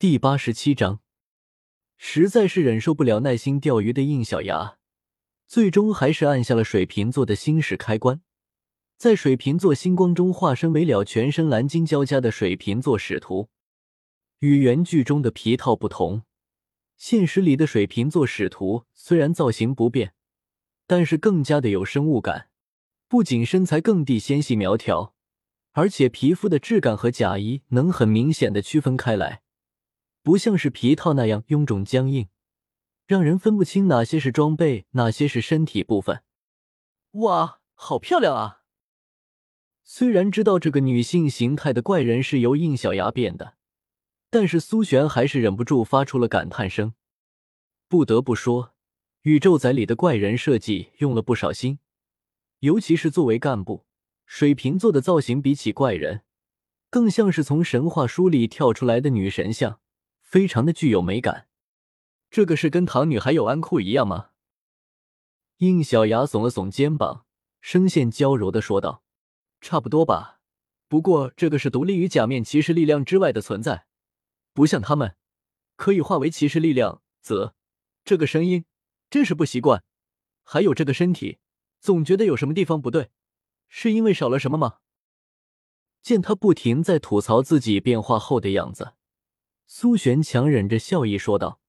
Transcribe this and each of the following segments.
第八十七章，实在是忍受不了耐心钓鱼的应小牙，最终还是按下了水瓶座的星矢开关，在水瓶座星光中化身为了全身蓝金交加的水瓶座使徒。与原剧中的皮套不同，现实里的水瓶座使徒虽然造型不变，但是更加的有生物感，不仅身材更地纤细苗条，而且皮肤的质感和假衣能很明显的区分开来。不像是皮套那样臃肿僵硬，让人分不清哪些是装备，哪些是身体部分。哇，好漂亮啊！虽然知道这个女性形态的怪人是由应小牙变的，但是苏璇还是忍不住发出了感叹声。不得不说，宇宙仔里的怪人设计用了不少心，尤其是作为干部，水瓶座的造型比起怪人，更像是从神话书里跳出来的女神像。非常的具有美感，这个是跟唐女还有安库一样吗？应小牙耸了耸肩膀，声线娇柔的说道：“差不多吧，不过这个是独立于假面骑士力量之外的存在，不像他们可以化为骑士力量。则这个声音真是不习惯，还有这个身体，总觉得有什么地方不对，是因为少了什么吗？”见他不停在吐槽自己变化后的样子。苏璇强忍着笑意说道：“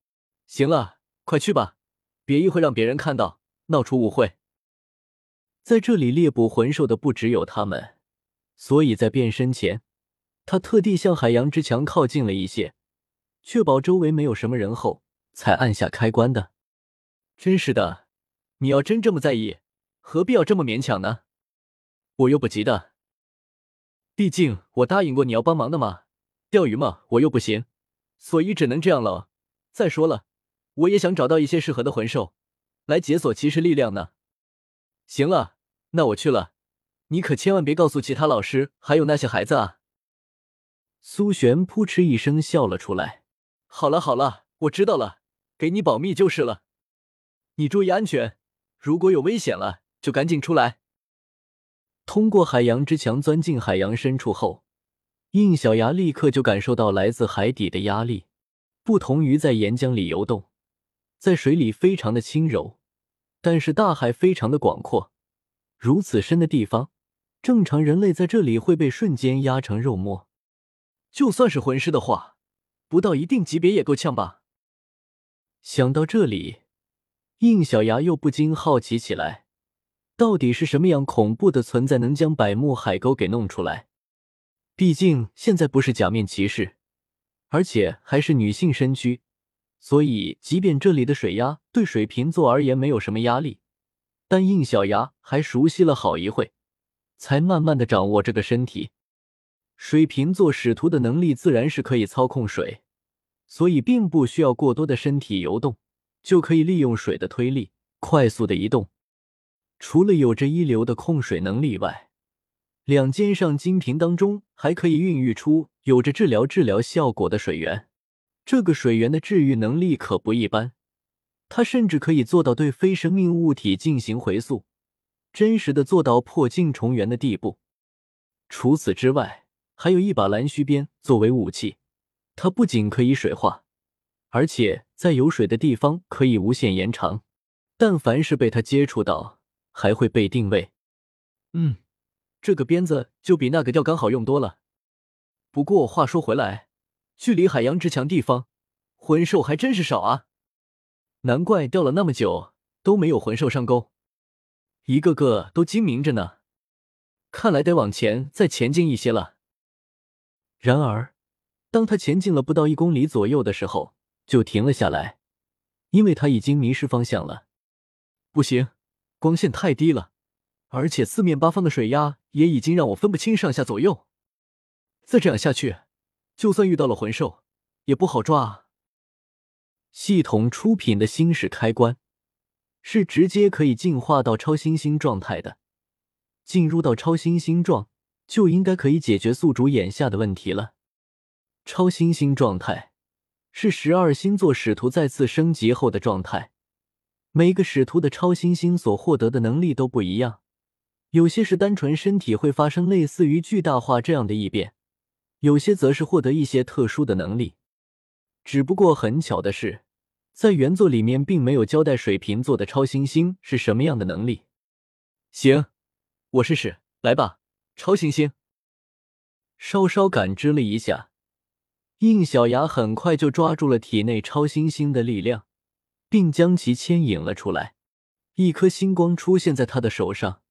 行了，快去吧，别一会让别人看到，闹出误会。在这里猎捕魂兽的不只有他们，所以在变身前，他特地向海洋之墙靠近了一些，确保周围没有什么人后，才按下开关的。真是的，你要真这么在意，何必要这么勉强呢？我又不急的，毕竟我答应过你要帮忙的嘛。钓鱼嘛，我又不行。”所以只能这样了。再说了，我也想找到一些适合的魂兽，来解锁骑士力量呢。行了，那我去了。你可千万别告诉其他老师还有那些孩子啊！苏璇扑哧一声笑了出来。好了好了，我知道了，给你保密就是了。你注意安全，如果有危险了，就赶紧出来。通过海洋之墙钻进海洋深处后。应小牙立刻就感受到来自海底的压力，不同于在岩浆里游动，在水里非常的轻柔，但是大海非常的广阔，如此深的地方，正常人类在这里会被瞬间压成肉末。就算是魂师的话，不到一定级别也够呛吧？想到这里，应小牙又不禁好奇起来，到底是什么样恐怖的存在能将百慕海沟给弄出来？毕竟现在不是假面骑士，而且还是女性身躯，所以即便这里的水压对水瓶座而言没有什么压力，但应小牙还熟悉了好一会，才慢慢的掌握这个身体。水瓶座使徒的能力自然是可以操控水，所以并不需要过多的身体游动，就可以利用水的推力快速的移动。除了有着一流的控水能力外，两肩上金瓶当中还可以孕育出有着治疗治疗效果的水源，这个水源的治愈能力可不一般，它甚至可以做到对非生命物体进行回溯，真实的做到破镜重圆的地步。除此之外，还有一把蓝须鞭作为武器，它不仅可以水化，而且在有水的地方可以无限延长。但凡是被它接触到，还会被定位。嗯。这个鞭子就比那个钓竿好用多了。不过话说回来，距离海洋之墙地方，魂兽还真是少啊。难怪钓了那么久都没有魂兽上钩，一个个都精明着呢。看来得往前再前进一些了。然而，当他前进了不到一公里左右的时候，就停了下来，因为他已经迷失方向了。不行，光线太低了。而且四面八方的水压也已经让我分不清上下左右，再这样下去，就算遇到了魂兽，也不好抓啊。系统出品的星矢开关是直接可以进化到超新星状态的，进入到超新星状就应该可以解决宿主眼下的问题了。超新星状态是十二星座使徒再次升级后的状态，每个使徒的超新星所获得的能力都不一样。有些是单纯身体会发生类似于巨大化这样的异变，有些则是获得一些特殊的能力。只不过很巧的是，在原作里面并没有交代水瓶座的超新星是什么样的能力。行，我试试，来吧，超新星。稍稍感知了一下，应小牙很快就抓住了体内超新星的力量，并将其牵引了出来。一颗星光出现在他的手上，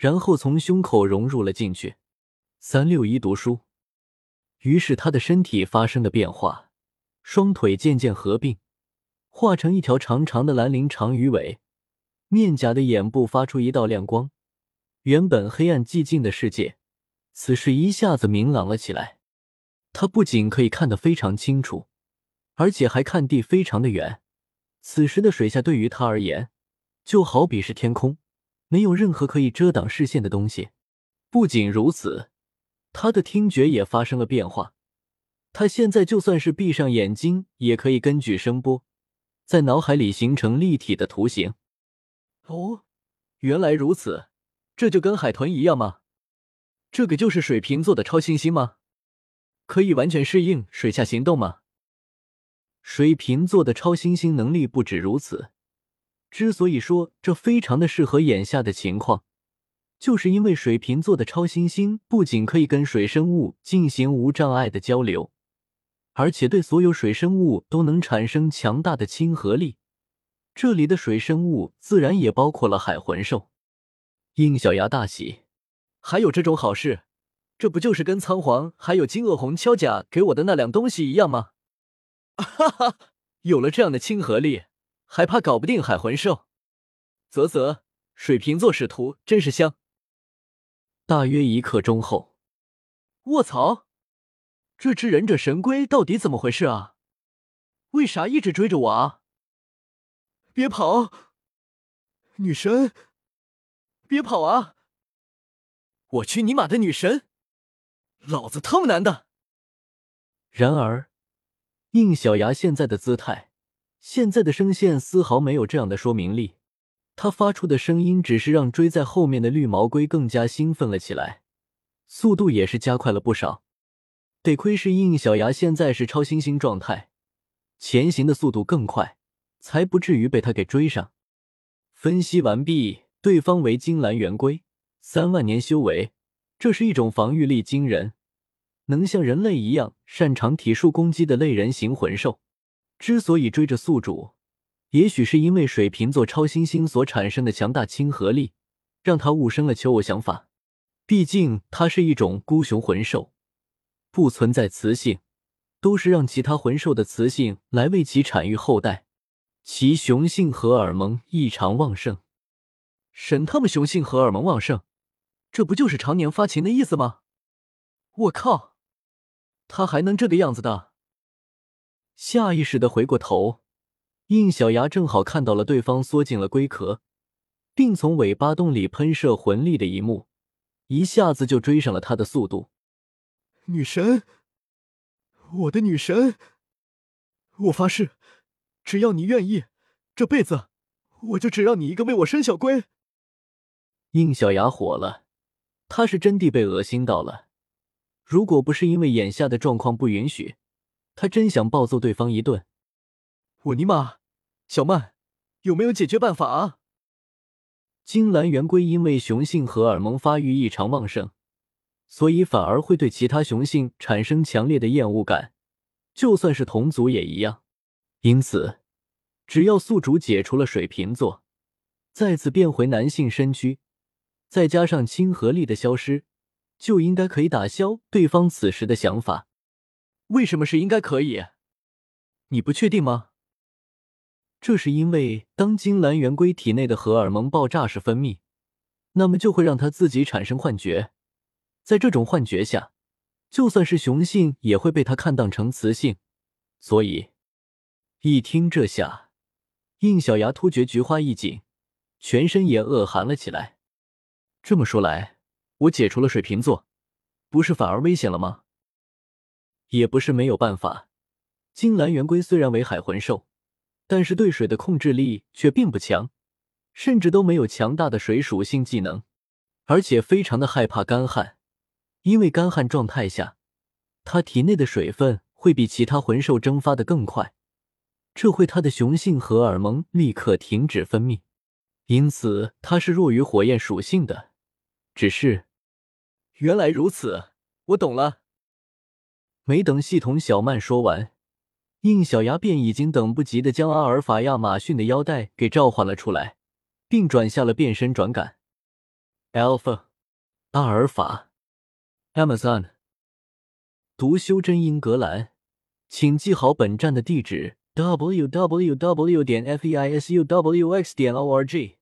然后从胸口融入了进去。三六一读书。于是他的身体发生了变化，双腿渐渐合并，化成一条长长的蓝鳞长鱼尾，面颊的眼部发出一道亮光，原本黑暗寂静的世界，此时一下子明朗了起来。他不仅可以看得非常清楚，而且还看地非常的远。此时的水下对于他而言，就好比是天空，没有任何可以遮挡视线的东西。不仅如此。他的听觉也发生了变化，他现在就算是闭上眼睛，也可以根据声波，在脑海里形成立体的图形。哦，原来如此，这就跟海豚一样吗？这个就是水瓶座的超新星吗？可以完全适应水下行动吗？水瓶座的超新星能力不止如此，之所以说这非常的适合眼下的情况。就是因为水瓶座的超新星不仅可以跟水生物进行无障碍的交流，而且对所有水生物都能产生强大的亲和力。这里的水生物自然也包括了海魂兽。应小牙大喜，还有这种好事？这不就是跟仓皇还有金鳄红锹甲给我的那两东西一样吗？哈哈，有了这样的亲和力，还怕搞不定海魂兽？啧啧，水瓶座使徒真是香。大约一刻钟后，卧槽！这只忍者神龟到底怎么回事啊？为啥一直追着我啊？别跑，女神！别跑啊！我去你妈的女神！老子他妈男的！然而，应小牙现在的姿态，现在的声线丝毫没有这样的说明力。他发出的声音只是让追在后面的绿毛龟更加兴奋了起来，速度也是加快了不少。得亏是应小牙现在是超新星状态，前行的速度更快，才不至于被他给追上。分析完毕，对方为金蓝圆龟，三万年修为，这是一种防御力惊人、能像人类一样擅长体术攻击的类人形魂兽。之所以追着宿主。也许是因为水瓶座超新星所产生的强大亲和力，让他误生了求偶想法。毕竟它是一种孤雄魂兽，不存在雌性，都是让其他魂兽的雌性来为其产育后代。其雄性荷尔蒙异常旺盛，神他妈雄性荷尔蒙旺盛，这不就是常年发情的意思吗？我靠，他还能这个样子的？下意识的回过头。应小牙正好看到了对方缩进了龟壳，并从尾巴洞里喷射魂力的一幕，一下子就追上了他的速度。女神，我的女神，我发誓，只要你愿意，这辈子我就只让你一个为我生小龟。应小牙火了，他是真的被恶心到了。如果不是因为眼下的状况不允许，他真想暴揍对方一顿。我尼玛！小曼，有没有解决办法啊？金兰圆龟因为雄性荷尔蒙发育异常旺盛，所以反而会对其他雄性产生强烈的厌恶感，就算是同族也一样。因此，只要宿主解除了水瓶座，再次变回男性身躯，再加上亲和力的消失，就应该可以打消对方此时的想法。为什么是应该可以？你不确定吗？这是因为，当金蓝圆龟体内的荷尔蒙爆炸式分泌，那么就会让它自己产生幻觉。在这种幻觉下，就算是雄性也会被它看当成雌性。所以，一听这下，应小牙突觉菊花一紧，全身也恶寒了起来。这么说来，我解除了水瓶座，不是反而危险了吗？也不是没有办法。金蓝圆龟虽然为海魂兽。但是对水的控制力却并不强，甚至都没有强大的水属性技能，而且非常的害怕干旱，因为干旱状态下，它体内的水分会比其他魂兽蒸发的更快，这会它的雄性荷尔蒙立刻停止分泌，因此它是弱于火焰属性的。只是，原来如此，我懂了。没等系统小曼说完，应小牙便已经等不及的将阿尔法亚马逊的腰带给召唤了出来，并转下了变身转感。Alpha，阿尔法，Amazon，读修真英格兰，请记好本站的地址：w w w. 点 f e i s u w x. 点 o r g。